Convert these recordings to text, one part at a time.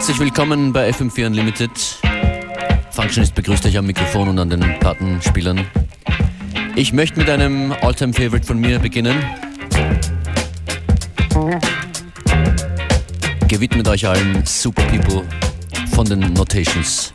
Herzlich willkommen bei FM4 Unlimited. Functionist begrüßt euch am Mikrofon und an den Plattenspielern. Ich möchte mit einem Alltime favorite von mir beginnen. Gewidmet euch allen Super People von den Notations.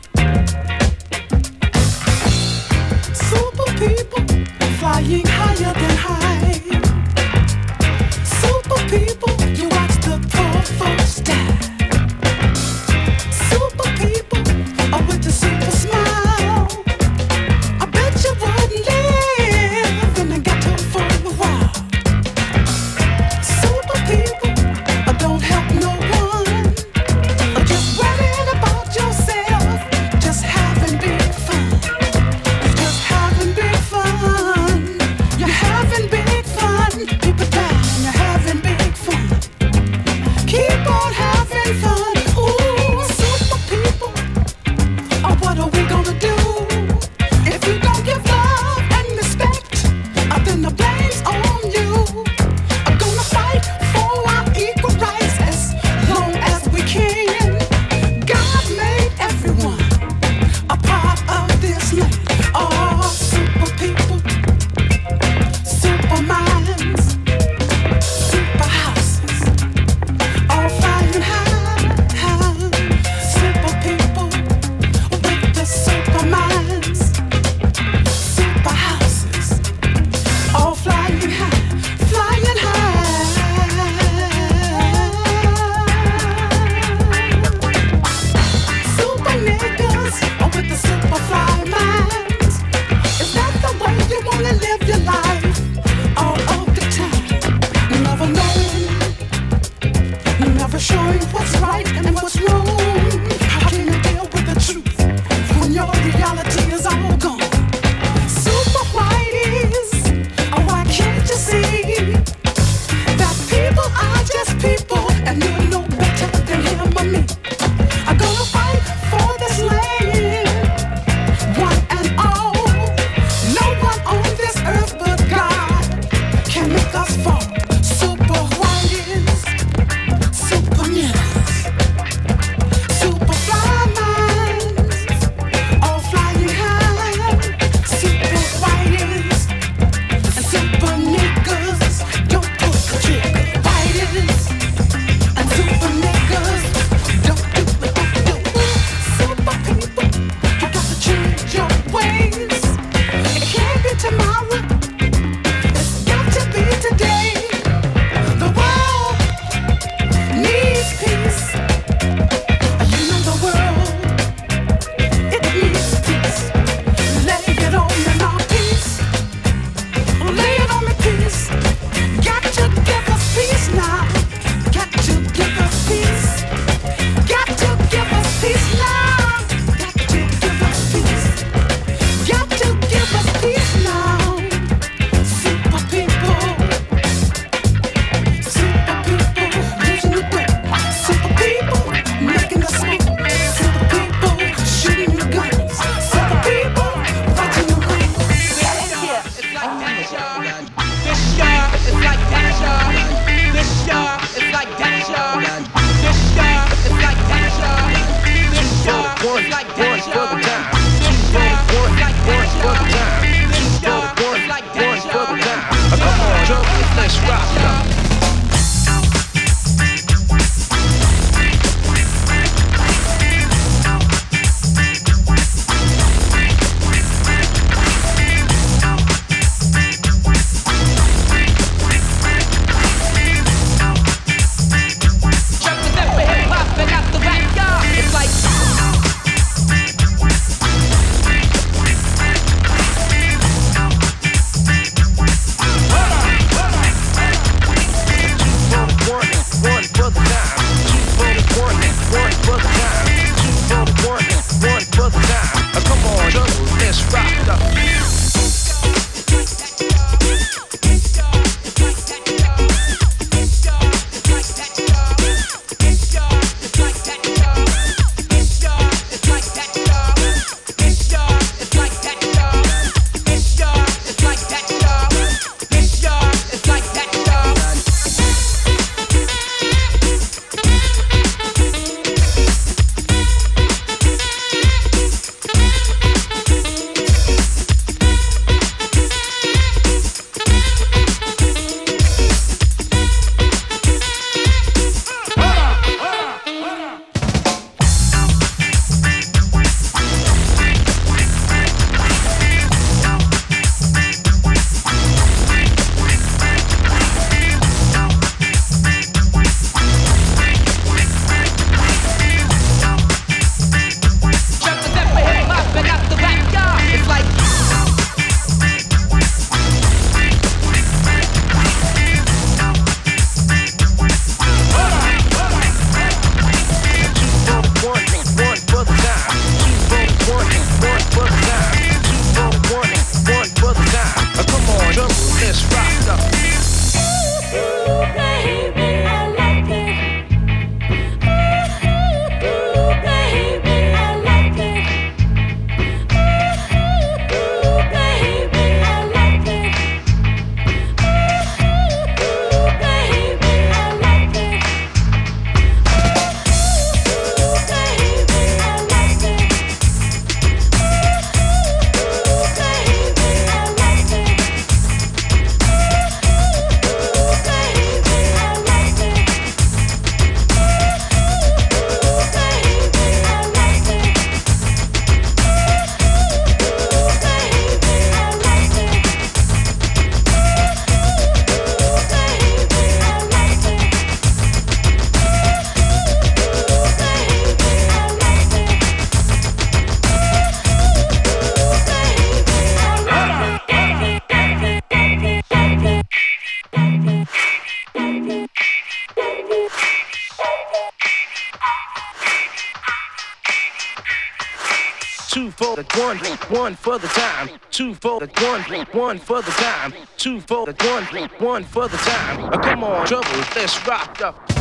One, for the time, two for the one, one for the time, two for the one, one for the time. Uh, come on, trouble, let's rock up.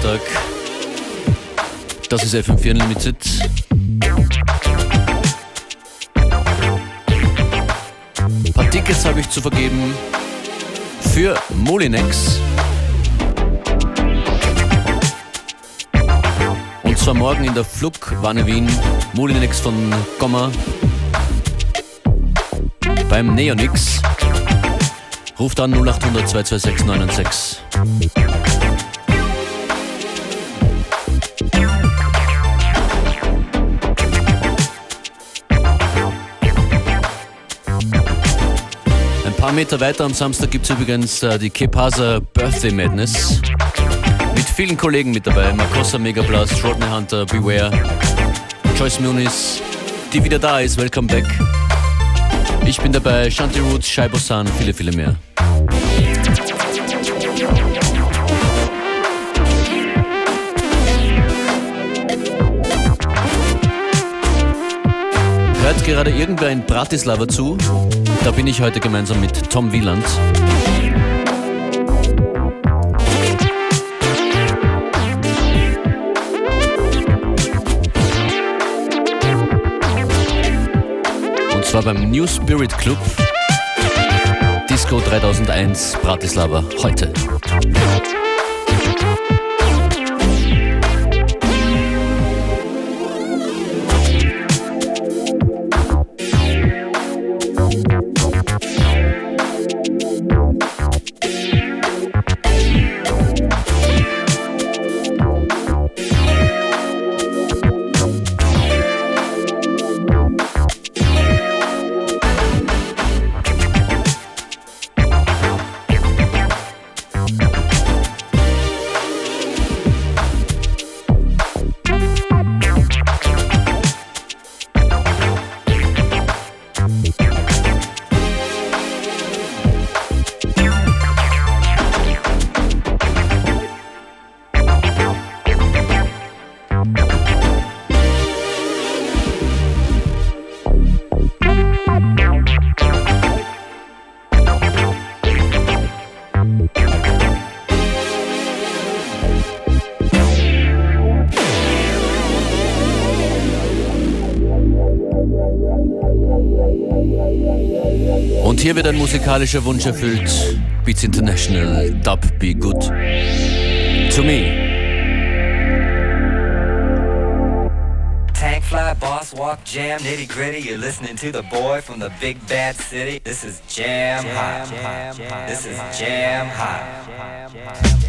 Freitag. Das ist FM4 Unlimited. Ein paar Tickets habe ich zu vergeben für Molinex. Und zwar morgen in der Flug Wanne Wien. Molinex von Gomma. Beim Neonix. Ruft an 0800 226 996. paar Meter weiter am Samstag gibt es übrigens äh, die Kepasa Birthday Madness. Mit vielen Kollegen mit dabei. Makossa Megablast, Rodney Hunter, Beware, Joyce Muniz, die wieder da ist. Welcome back. Ich bin dabei, Shanti Roots, Shaibo-san, viele, viele mehr. Hört gerade irgendwer in Bratislava zu? Da bin ich heute gemeinsam mit Tom Wieland. Und zwar beim New Spirit Club Disco 3001 Bratislava heute. Musikalischer Wunsch erfüllt. Beats International, Dub Be Good. To me. Tank fly, boss walk, jam, nitty gritty. You're listening to the boy from the big bad city. This is jam, hot. This is jam hot.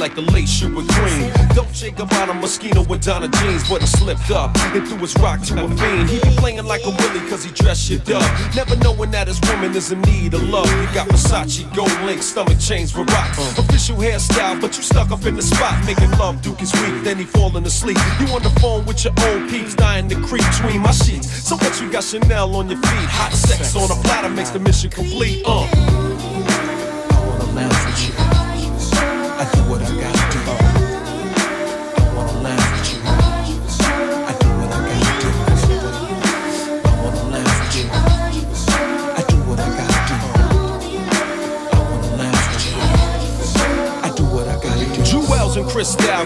Like the late sugar green. Dolce Gabbana Moschino with Donna jeans, but he slipped up and threw his rock to a fiend. He be playing like a willy cause he dressed shit up. Never knowing that his woman is in need of love. He got Versace, gold link, stomach chains for rocks. Official hairstyle, but you stuck up in the spot. Making love, Duke is weak, then he falling asleep. You on the phone with your old peeps, dying to creep between my sheets. So what you got Chanel on your feet? Hot sex on a platter makes the mission complete. Uh.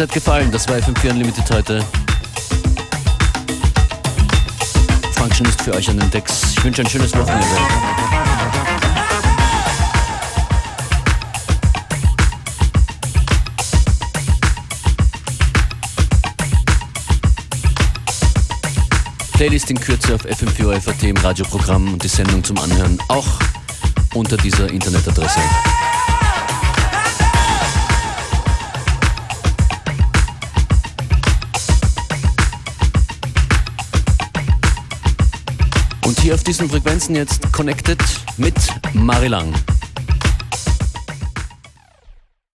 Es gefallen. Das war FM4 Unlimited heute. Function ist für euch an den Decks. Ich wünsche ein schönes Wochenende. Playlist in Kürze auf FM4 FAT im Radioprogramm und die Sendung zum Anhören auch unter dieser Internetadresse. Hier auf diesen Frequenzen jetzt connected mit Marilang.